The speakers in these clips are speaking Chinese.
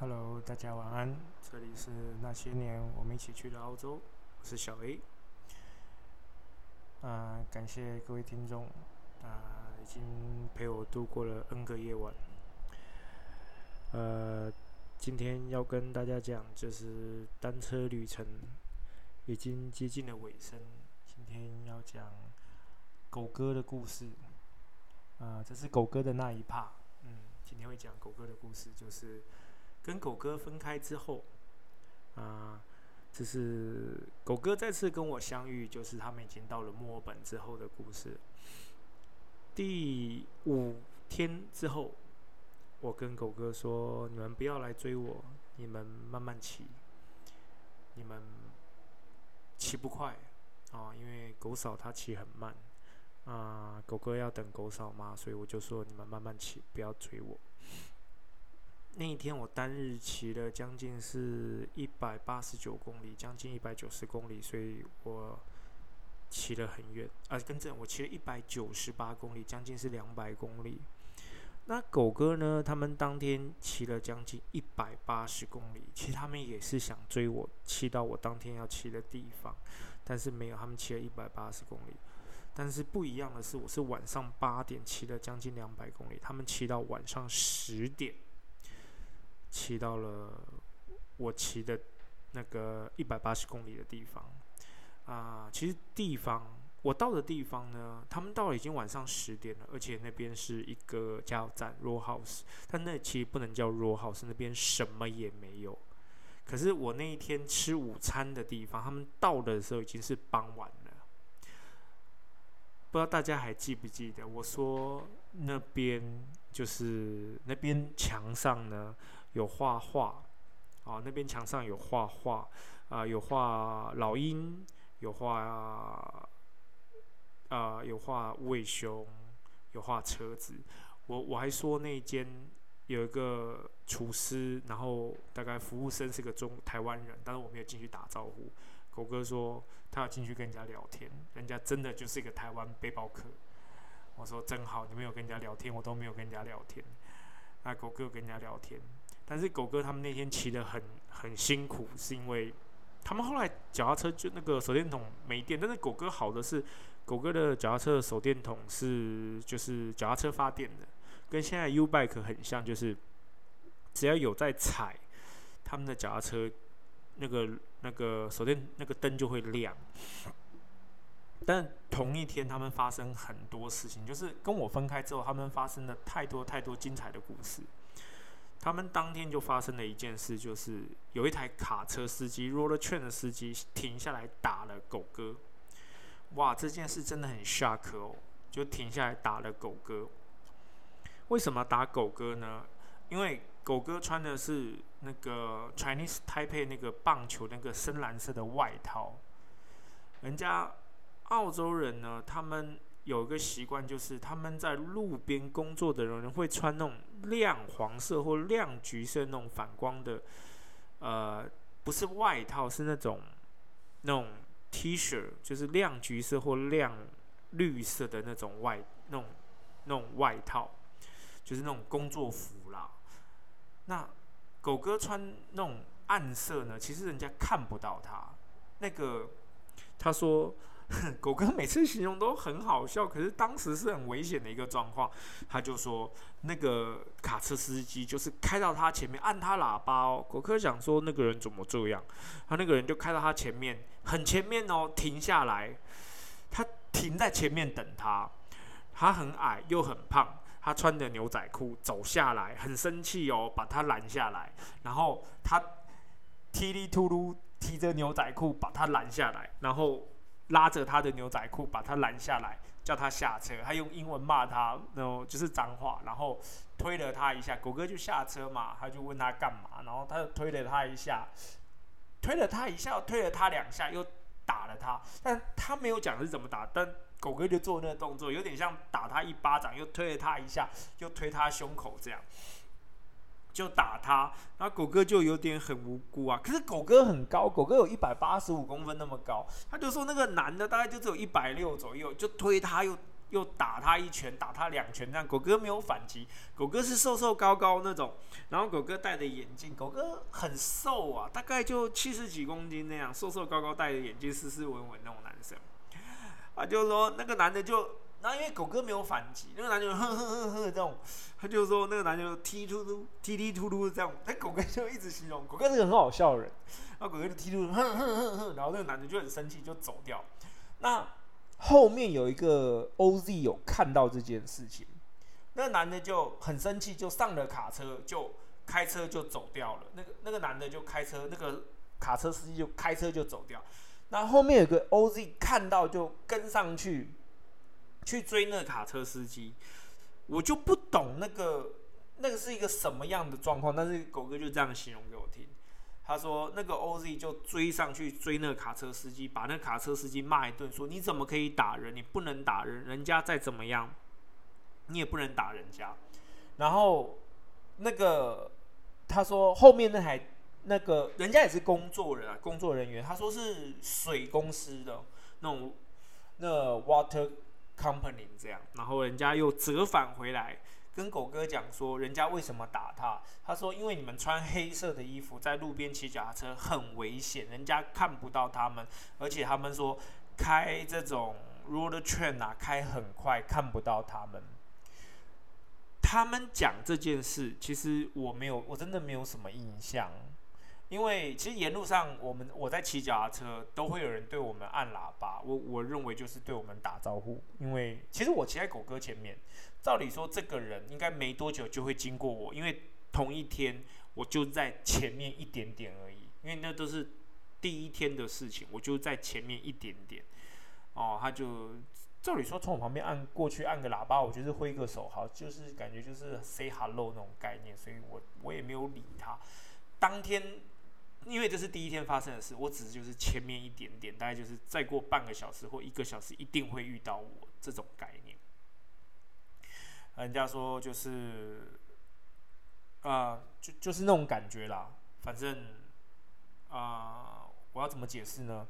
Hello，大家晚安。这里是那些年我们一起去的澳洲，我是小 A。啊，感谢各位听众啊，已经陪我度过了 N 个夜晚。呃，今天要跟大家讲，就是单车旅程已经接近了尾声。今天要讲狗哥的故事。啊，这是狗哥的那一 part。嗯，今天会讲狗哥的故事，就是跟狗哥分开之后，啊，这是狗哥再次跟我相遇，就是他们已经到了墨尔本之后的故事。第五天之后，我跟狗哥说：“你们不要来追我，你们慢慢骑，你们骑不快啊，因为狗嫂她骑很慢。”啊，狗哥要等狗嫂嘛，所以我就说你们慢慢骑，不要追我。那一天我单日骑了将近是一百八十九公里，将近一百九十公里，所以我骑了很远。啊，更正，我骑了一百九十八公里，将近是两百公里。那狗哥呢？他们当天骑了将近一百八十公里，其实他们也是想追我，骑到我当天要骑的地方，但是没有，他们骑了一百八十公里。但是不一样的是，我是晚上八点骑了将近两百公里，他们骑到晚上十点，骑到了我骑的那个一百八十公里的地方。啊，其实地方我到的地方呢，他们到了已经晚上十点了，而且那边是一个加油站 （Raw House），但那其实不能叫 Raw House，那边什么也没有。可是我那一天吃午餐的地方，他们到的时候已经是傍晚了。不知道大家还记不记得，我说那边就是那边墙上呢有画画，啊，那边墙上有画画，啊，有画老鹰，有画，啊，有画无尾熊，有画车子。我我还说那间有一个厨师，然后大概服务生是个中台湾人，但是我没有进去打招呼。狗哥说他要进去跟人家聊天，人家真的就是一个台湾背包客。我说真好，你没有跟人家聊天，我都没有跟人家聊天。那狗哥跟人家聊天，但是狗哥他们那天骑得很很辛苦，是因为他们后来脚踏车就那个手电筒没电。但是狗哥好的是，狗哥的脚踏车手电筒是就是脚踏车发电的，跟现在 U bike 很像，就是只要有在踩，他们的脚踏车。那个那个手电那个灯就会亮，但同一天他们发生很多事情，就是跟我分开之后，他们发生了太多太多精彩的故事。他们当天就发生了一件事，就是有一台卡车司机 roller train 的司机停下来打了狗哥。哇，这件事真的很 shock 哦，就停下来打了狗哥。为什么打狗哥呢？因为狗哥穿的是那个 Chinese Taipei 那个棒球那个深蓝色的外套，人家澳洲人呢，他们有一个习惯，就是他们在路边工作的人会穿那种亮黄色或亮橘色那种反光的，呃，不是外套，是那种那种 T 恤，就是亮橘色或亮绿色的那种外那种那种外套，就是那种工作服啦。那狗哥穿那种暗色呢，其实人家看不到他。那个他说，狗哥每次形容都很好笑，可是当时是很危险的一个状况。他就说，那个卡车司机就是开到他前面，按他喇叭哦。狗哥想说，那个人怎么这样？他那个人就开到他前面，很前面哦，停下来，他停在前面等他。他很矮又很胖。他穿着牛仔裤走下来，很生气哦，把他拦下来，然后他踢里突噜提着牛仔裤把他拦下来，然后拉着他的牛仔裤把他拦下来，叫他下车，他用英文骂他，然后就是脏话，然后推了他一下，狗哥就下车嘛，他就问他干嘛，然后他就推了他一下，推了他一下，推了他两下，又打了他，但他没有讲是怎么打，但。狗哥就做那个动作，有点像打他一巴掌，又推了他一下，又推他胸口，这样就打他。然后狗哥就有点很无辜啊。可是狗哥很高，狗哥有一百八十五公分那么高，他就说那个男的大概就只有一百六左右，就推他又又打他一拳，打他两拳，这样狗哥没有反击。狗哥是瘦瘦高高那种，然后狗哥戴着眼镜，狗哥很瘦啊，大概就七十几公斤那样，瘦瘦高高戴着眼镜，斯斯文文那种男生。啊，就是说那个男的就，然后因为狗哥没有反击，那个男的呵呵呵呵这种，他就说那个男就踢突突踢踢突突这样，那狗哥就一直形容狗哥是个很好笑的人，那狗哥就踢突突哼哼哼哼，然后那个男的就很生气就走掉。那后面有一个 OZ 有看到这件事情，那个男的就很生气，就上了卡车，就开车就走掉了。那个那个男的就开车，那个卡车司机就开车就走掉。那后面有个 OZ 看到就跟上去，去追那卡车司机。我就不懂那个那个是一个什么样的状况，但是狗哥就这样形容给我听。他说那个 OZ 就追上去追那卡车司机，把那卡车司机骂一顿，说你怎么可以打人？你不能打人，人家再怎么样，你也不能打人家。然后那个他说后面那台那个人家也是工作人啊，工作人员，他说是水公司的那种那 water company 这样，然后人家又折返回来。跟狗哥讲说，人家为什么打他？他说，因为你们穿黑色的衣服在路边骑脚踏车很危险，人家看不到他们，而且他们说开这种 road train 啊，开很快，看不到他们。他们讲这件事，其实我没有，我真的没有什么印象。因为其实沿路上，我们我在骑脚踏车，都会有人对我们按喇叭。我我认为就是对我们打招呼。因为其实我骑在狗哥前面，照理说这个人应该没多久就会经过我，因为同一天我就在前面一点点而已。因为那都是第一天的事情，我就在前面一点点。哦，他就照理说从我旁边按过去按个喇叭，我就是挥个手，好，就是感觉就是 say hello 那种概念，所以我我也没有理他。当天。因为这是第一天发生的事，我只是就是前面一点点，大概就是再过半个小时或一个小时，一定会遇到我这种概念。人家说就是，啊，就就是那种感觉啦。反正，啊，我要怎么解释呢？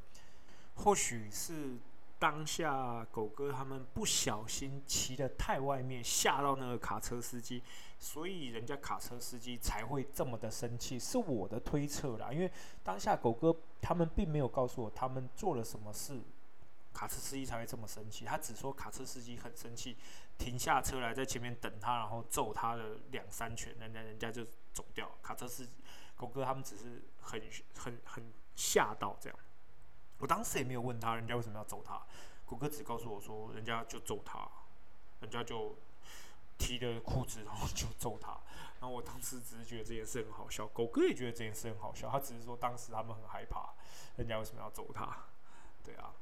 或许是。当下狗哥他们不小心骑的太外面，吓到那个卡车司机，所以人家卡车司机才会这么的生气，是我的推测啦。因为当下狗哥他们并没有告诉我他们做了什么事，卡车司机才会这么生气。他只说卡车司机很生气，停下车来在前面等他，然后揍他的两三拳，人家人家就走掉。卡车司机狗哥他们只是很很很吓到这样。我当时也没有问他，人家为什么要揍他。狗哥只告诉我说，人家就揍他，人家就提着裤子，然后就揍他。然后我当时只是觉得这件事很好笑，狗哥也觉得这件事很好笑。他只是说当时他们很害怕，人家为什么要揍他？对啊，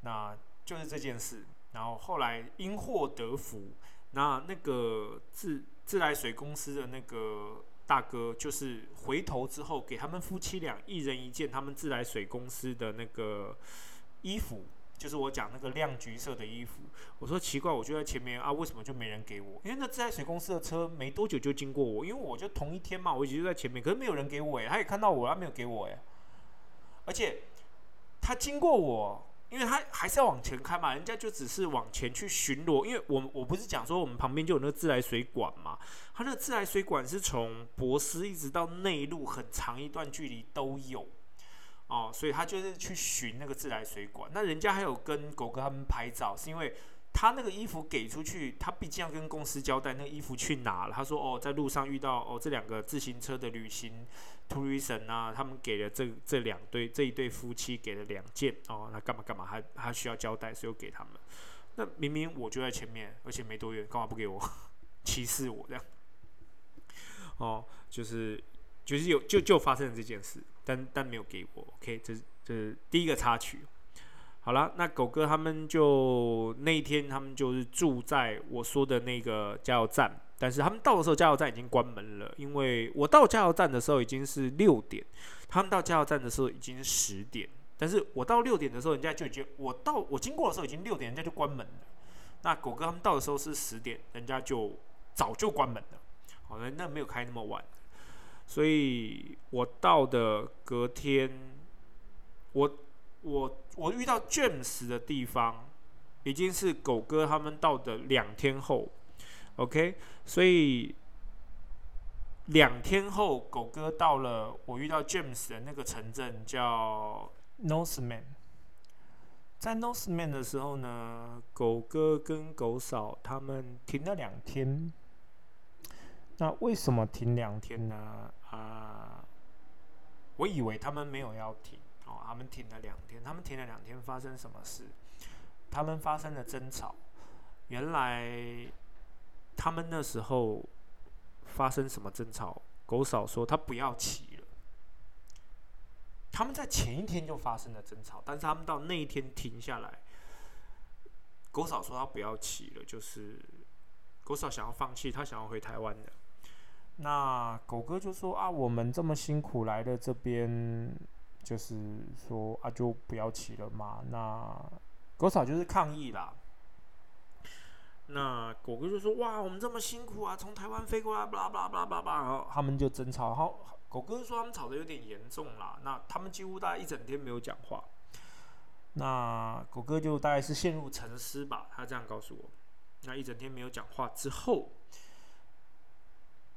那就是这件事。然后后来因祸得福，那那个自自来水公司的那个。大哥就是回头之后给他们夫妻俩一人一件他们自来水公司的那个衣服，就是我讲那个亮橘色的衣服。我说奇怪，我就在前面啊，为什么就没人给我？因为那自来水公司的车没多久就经过我，因为我就同一天嘛，我一直就在前面，可是没有人给我哎，他也看到我，他没有给我哎，而且他经过我。因为他还是要往前开嘛，人家就只是往前去巡逻。因为我我不是讲说我们旁边就有那个自来水管嘛，他那个自来水管是从博斯一直到内陆很长一段距离都有哦，所以他就是去寻那个自来水管。那人家还有跟狗哥他们拍照，是因为。他那个衣服给出去，他毕竟要跟公司交代那衣服去哪了。他说：“哦，在路上遇到哦这两个自行车的旅行 tourism 啊，他们给了这这两对这一对夫妻给了两件哦，那干嘛干嘛还还需要交代，所以给他们。那明明我就在前面，而且没多远，干嘛不给我？歧视我这样？哦，就是就是有就就发生了这件事，但但没有给我。OK，这是这是第一个插曲。”好了，那狗哥他们就那一天，他们就是住在我说的那个加油站，但是他们到的时候，加油站已经关门了。因为我到加油站的时候已经是六点，他们到加油站的时候已经十点。但是我到六点的时候，人家就已经我到我经过的时候已经六点，人家就关门了。那狗哥他们到的时候是十点，人家就早就关门了。好，那那没有开那么晚，所以我到的隔天，我。我我遇到 James 的地方，已经是狗哥他们到的两天后，OK，所以两天后狗哥到了我遇到 James 的那个城镇叫 Northman，在 Northman 的时候呢，狗哥跟狗嫂他们停了两天。那为什么停两天呢？啊，我以为他们没有要停哦，他们停了两天。他们停了两天，发生什么事？他们发生了争吵。原来他们那时候发生什么争吵？狗嫂说他不要骑了。他们在前一天就发生了争吵，但是他们到那一天停下来。狗嫂说他不要骑了，就是狗嫂想要放弃，他想要回台湾的。那狗哥就说啊，我们这么辛苦来的这边，就是说啊，就不要骑了嘛。那狗嫂就是抗议啦。那狗哥就说哇，我们这么辛苦啊，从台湾飞过来，巴拉巴拉巴拉巴拉，然后他们就争吵。然后狗哥说他们吵得有点严重啦。那他们几乎大概一整天没有讲话。那狗哥就大概是陷入沉思吧，他这样告诉我。那一整天没有讲话之后。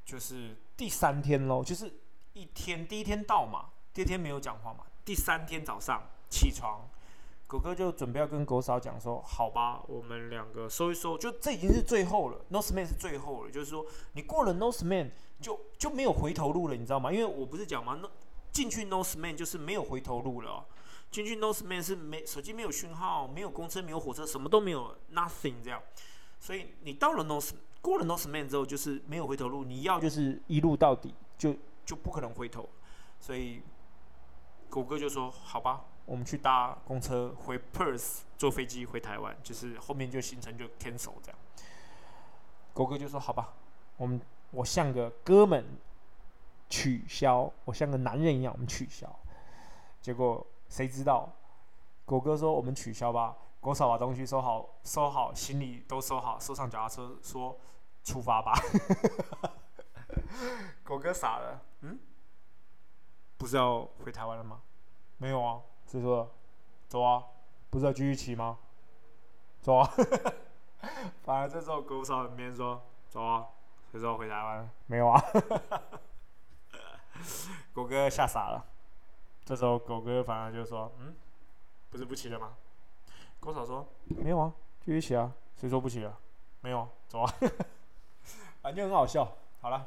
就是第三天喽，就是一天第一天到嘛，第二天没有讲话嘛，第三天早上起床，狗哥就准备要跟狗嫂讲说，好吧，我们两个收一收，就这已经是最后了 No man 是最后了，就是说你过了 No man 就就没有回头路了，你知道吗？因为我不是讲吗？那进去 No man 就是没有回头路了，进去 No man 是没手机没有讯号，没有公车，没有火车，什么都没有，nothing 这样，所以你到了 No。过了 No man 之后，就是没有回头路。你要就是一路到底，就就不可能回头。所以狗哥就说：“好吧，我们去搭公车回 Perth，坐飞机回台湾。就是后面就行程就 cancel 这样。”狗哥就说：“好吧，我们我像个哥们取消，我像个男人一样，我们取消。”结果谁知道？狗哥说：“我们取消吧。”狗嫂把东西收好，收好，行李都收好，收上脚踏车，说。出发吧，狗哥傻了，嗯，不是要回台湾了吗？没有啊，所以说，走啊，不是要继续骑吗？走啊，反而这时候狗嫂那边说，走啊，谁说回台湾？没有啊，狗哥吓傻了，这时候狗哥反而就说，嗯，不是不骑了吗？狗嫂说，没有啊，继续骑啊，谁说不骑了？没有啊，走啊。反正很好笑。好了，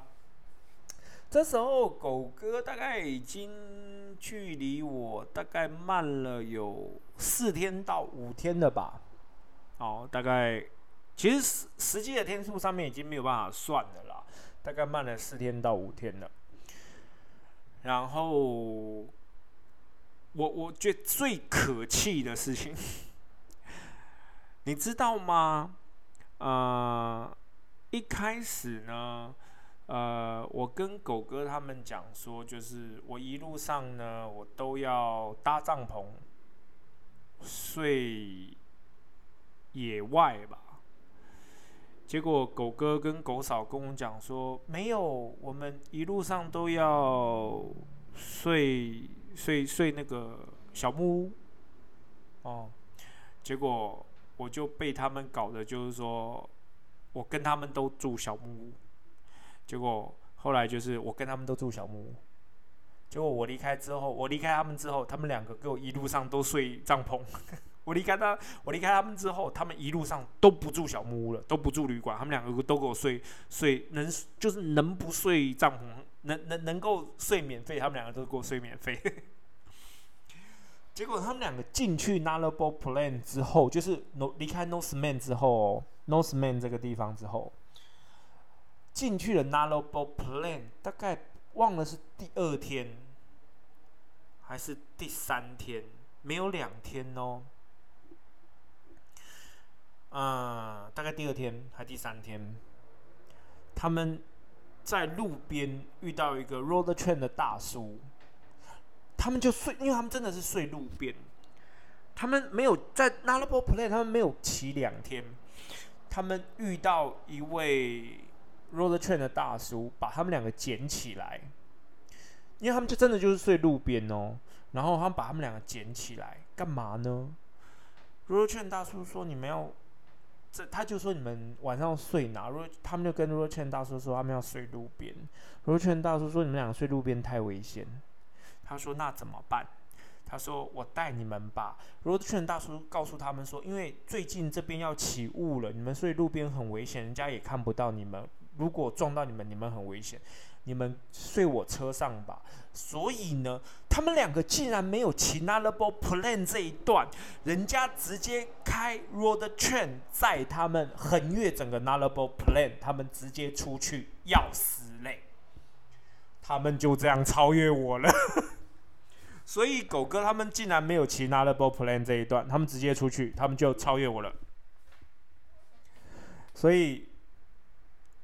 这时候狗哥大概已经距离我大概慢了有四天到五天了吧？哦，大概其实实实际的天数上面已经没有办法算的啦，大概慢了四天到五天了。然后我我觉得最可气的事情，你知道吗？啊。一开始呢，呃，我跟狗哥他们讲说，就是我一路上呢，我都要搭帐篷睡野外吧。结果狗哥跟狗嫂跟我讲说，没有，我们一路上都要睡睡睡那个小木屋。哦，结果我就被他们搞的，就是说。我跟他们都住小木屋，结果后来就是我跟他们都住小木屋，结果我离开之后，我离开他们之后，他们两个给我一路上都睡帐篷。我离开他，我离开他们之后，他们一路上都不住小木屋了，都不住旅馆，他们两个都给我睡睡能就是能不睡帐篷，能能能够睡免费，他们两个都给我睡免费。结果他们两个进去 Nullable Plan 之后，就是 No 离开 Northman 之后。Northman 这个地方之后，进去了 Nullable Plan，大概忘了是第二天还是第三天，没有两天哦。嗯，大概第二天还第三天，他们在路边遇到一个 Road Train 的大叔，他们就睡，因为他们真的是睡路边，他们没有在 Nullable Plan，他们没有骑两天。他们遇到一位 road train 的大叔，把他们两个捡起来，因为他们就真的就是睡路边哦。然后他们把他们两个捡起来，干嘛呢？如若劝大叔说你们要，这他就说你们晚上睡哪？如果他们就跟如若劝大叔说他们要睡路边。如若劝大叔说你们两个睡路边太危险。他说那怎么办？他说我带你们吧。如若劝大叔告诉他们说，因为最近这边要起雾了，你们睡路边很危险，人家也看不到你们。如果撞到你们，你们很危险。你们睡我车上吧。所以呢，他们两个竟然没有骑 n a l a b l e plan 这一段，人家直接开 road train 载他们横越整个 n a l a b l e plan，他们直接出去要死嘞。他们就这样超越我了。所以狗哥他们竟然没有骑 n a l a b l e plan 这一段，他们直接出去，他们就超越我了。所以。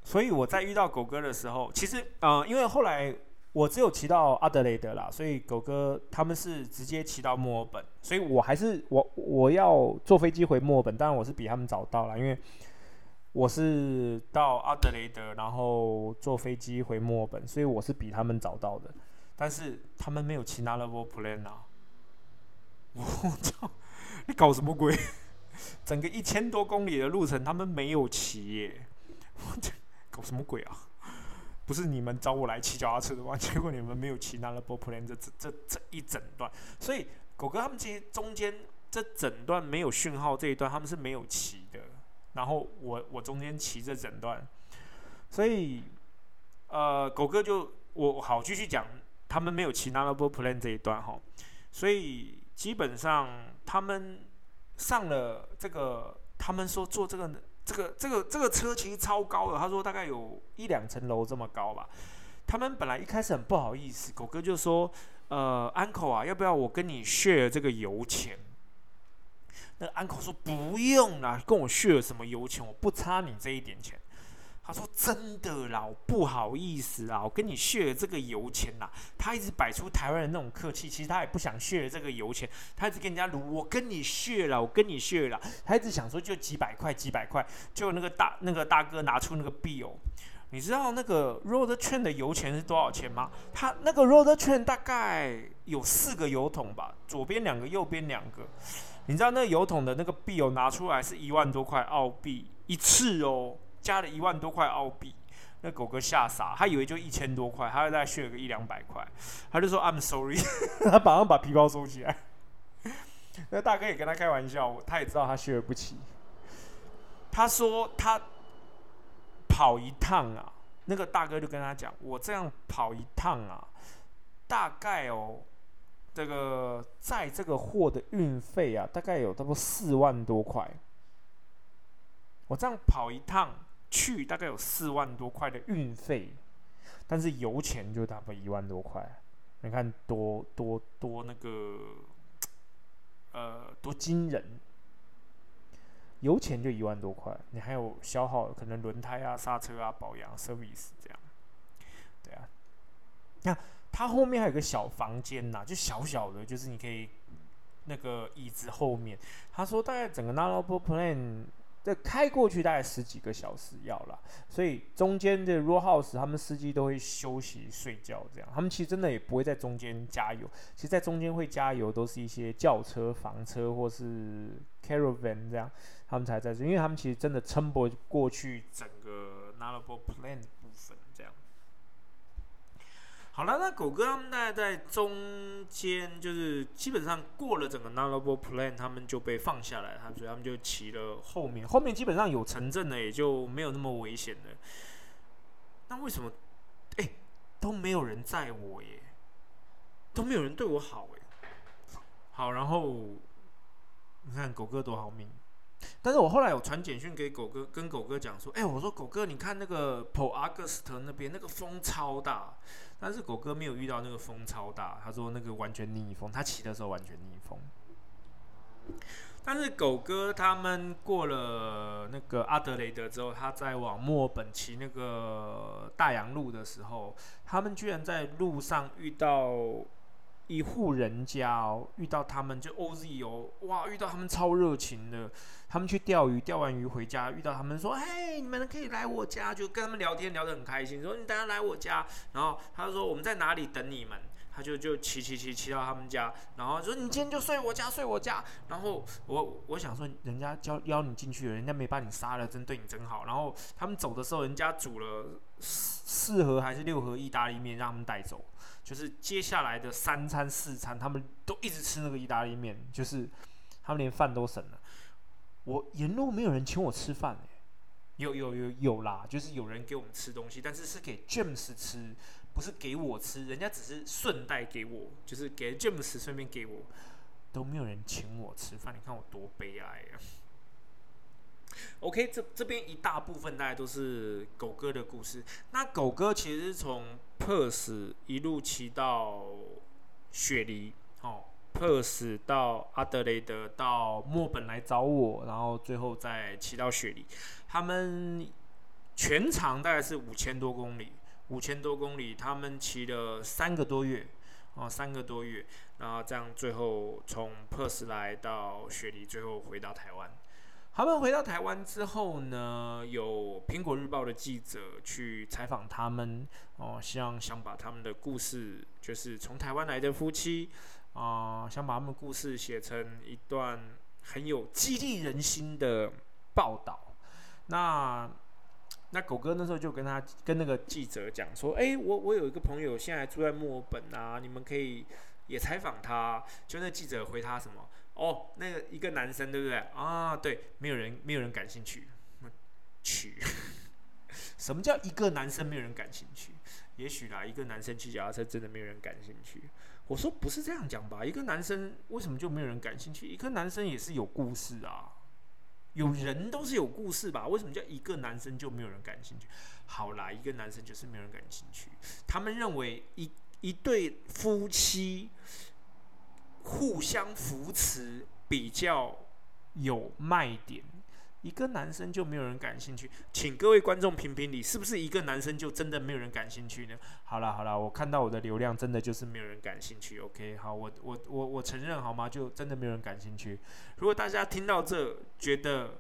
所以我在遇到狗哥的时候，其实呃，因为后来我只有骑到阿德雷德啦，所以狗哥他们是直接骑到墨尔本，所以我还是我我要坐飞机回墨尔本，当然我是比他们早到了，因为我是到阿德雷德，然后坐飞机回墨尔本，所以我是比他们早到的，但是他们没有骑 n a l e plan 啊！我操，你搞什么鬼？整个一千多公里的路程，他们没有骑耶！我这。搞什么鬼啊！不是你们找我来骑脚踏车的吗？结果你们没有骑那个 b o plan 这这这这一整段，所以狗哥他们其实中间这整段没有讯号这一段他们是没有骑的，然后我我中间骑这整段，所以呃狗哥就我好继续讲，他们没有骑那个 b o plan 这一段哈，所以基本上他们上了这个，他们说做这个。这个这个这个车其实超高的，他说大概有一两层楼这么高吧。他们本来一开始很不好意思，狗哥就说：“呃，uncle 啊，要不要我跟你 share 这个油钱？”那 uncle 说：“不用啦，跟我 share 什么油钱？我不差你这一点钱。”他说：“真的啦，不好意思啊，我跟你血这个油钱啦。”他一直摆出台湾人那种客气，其实他也不想血这个油钱，他一直跟人家撸：“我跟你血了，我跟你血了。”他一直想说就几百块，几百块。就那个大那个大哥拿出那个币哦，你知道那个 road 券的油钱是多少钱吗？他那个 road 券大概有四个油桶吧，左边两个，右边两个。你知道那个油桶的那个币哦，拿出来是一万多块澳币一次哦。加了一万多块澳币，那狗哥吓傻，他以为就一千多块，他再续了个一两百块，他就说 I'm sorry，他马上把皮包收起来。那大哥也跟他开玩笑，他也知道他续不起。他说他跑一趟啊，那个大哥就跟他讲，我这样跑一趟啊，大概哦，这个在这个货的运费啊，大概有差不多四万多块。我这样跑一趟。去大概有四万多块的运费，但是油钱就大概一万多块，你看多多多那个，呃，多惊人！油钱就一万多块，你还有消耗，可能轮胎啊、刹车啊、保养、service 这样，对啊。那它后面还有个小房间呐，就小小的，就是你可以那个椅子后面。他说大概整个 n a l o b plan。这开过去大概十几个小时要了，所以中间的 r o h o u s e 他们司机都会休息睡觉，这样他们其实真的也不会在中间加油，其实在中间会加油都是一些轿车、房车或是 caravan 这样，他们才在这，因为他们其实真的撑不过去整个 n a l a b l e plan 部分这样。好了，那狗哥他们大概在中间，就是基本上过了整个 Nullable Plan，他们就被放下来，他所以他们就骑了后面，后面基本上有城镇的，也就没有那么危险了。那为什么，哎，都没有人载我耶，都没有人对我好哎。好，然后你看狗哥多好命。但是我后来有传简讯给狗哥，跟狗哥讲说，哎，我说狗哥，你看那个 Port Augusta 那边那个风超大，但是狗哥没有遇到那个风超大，他说那个完全逆风，他骑的时候完全逆风。但是狗哥他们过了那个阿德雷德之后，他在往墨尔本骑那个大洋路的时候，他们居然在路上遇到。一户人家哦，遇到他们就 OZ 哦，哇，遇到他们超热情的。他们去钓鱼，钓完鱼回家，遇到他们说：“嘿，你们可以来我家。”就跟他们聊天，聊得很开心。说：“你等下来我家。”然后他说：“我们在哪里等你们？”他就就骑骑骑骑到他们家，然后说你今天就睡我家睡我家，然后我我想说人家邀邀你进去了，人家没把你杀了，真对你真好。然后他们走的时候，人家煮了四四盒还是六盒意大利面让他们带走，就是接下来的三餐四餐，他们都一直吃那个意大利面，就是他们连饭都省了。我沿路没有人请我吃饭哎。有有有有啦，就是有人给我们吃东西，但是是给 James 吃，不是给我吃。人家只是顺带给我，就是给 James 顺便给我，都没有人请我吃饭。你看我多悲哀啊！OK，这这边一大部分大概都是狗哥的故事。那狗哥其实是从 Perth 一路骑到雪梨，哦。珀斯到阿德雷德到墨本来找我，然后最后再骑到雪梨。他们全长大概是五千多公里，五千多公里，他们骑了三个多月，哦，三个多月，然后这样最后从珀斯来到雪梨，最后回到台湾。他们回到台湾之后呢，有苹果日报的记者去采访他们，哦，希望想把他们的故事，就是从台湾来的夫妻。啊，想把他们故事写成一段很有激励人心的报道。那那狗哥那时候就跟他跟那个记者讲说：“哎，我我有一个朋友现在住在墨尔本啊，你们可以也采访他。”就那记者回他什么？哦，那个一个男生对不对？啊，对，没有人没有人感兴趣。去，什么叫一个男生没有人感兴趣？也许啦，一个男生骑脚踏车真的没有人感兴趣。我说不是这样讲吧？一个男生为什么就没有人感兴趣？一个男生也是有故事啊，有人都是有故事吧？为什么叫一个男生就没有人感兴趣？好啦，一个男生就是没有人感兴趣。他们认为一一对夫妻互相扶持比较有卖点。一个男生就没有人感兴趣，请各位观众评评理，是不是一个男生就真的没有人感兴趣呢？好了好了，我看到我的流量真的就是没有人感兴趣。OK，好，我我我我承认好吗？就真的没有人感兴趣。如果大家听到这觉得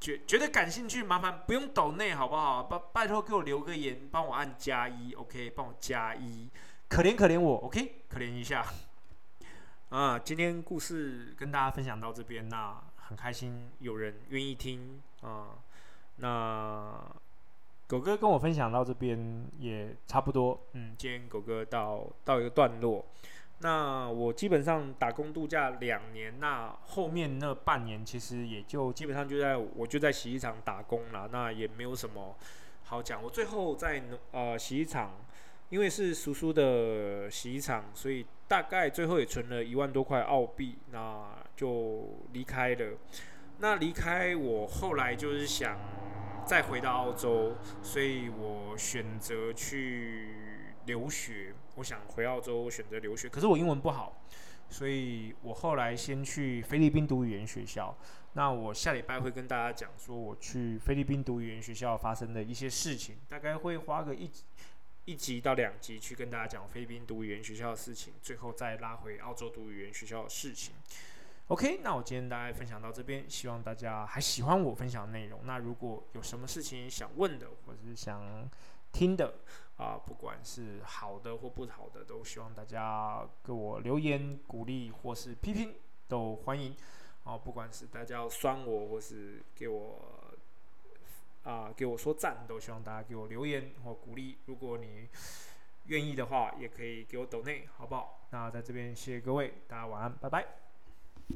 觉觉得感兴趣，麻烦不用抖内好不好？拜拜托给我留个言，帮我按加一，OK，帮我加一，可怜可怜我，OK，可怜一下。啊，今天故事跟大家分享到这边那。很开心有人愿意听啊，那狗哥跟我分享到这边也差不多，嗯，今天狗哥到到一个段落，那我基本上打工度假两年，那后面那半年其实也就基本上就在我就在洗衣厂打工了，那也没有什么好讲。我最后在呃洗衣厂，因为是叔叔的洗衣厂，所以大概最后也存了一万多块澳币，那。就离开了。那离开我后来就是想再回到澳洲，所以我选择去留学。我想回澳洲选择留学，可是我英文不好，所以我后来先去菲律宾读语言学校。那我下礼拜会跟大家讲说我去菲律宾读语言学校发生的一些事情，大概会花个一一集到两集去跟大家讲菲律宾读语言学校的事情，最后再拉回澳洲读语言学校的事情。OK，那我今天大概分享到这边，希望大家还喜欢我分享的内容。那如果有什么事情想问的，或者是想听的，啊，不管是好的或不好的，都希望大家给我留言鼓励或是批评，都欢迎。啊，不管是大家要酸我，或是给我啊给我说赞，都希望大家给我留言或鼓励。如果你愿意的话，也可以给我抖内，好不好？那在这边谢谢各位，大家晚安，拜拜。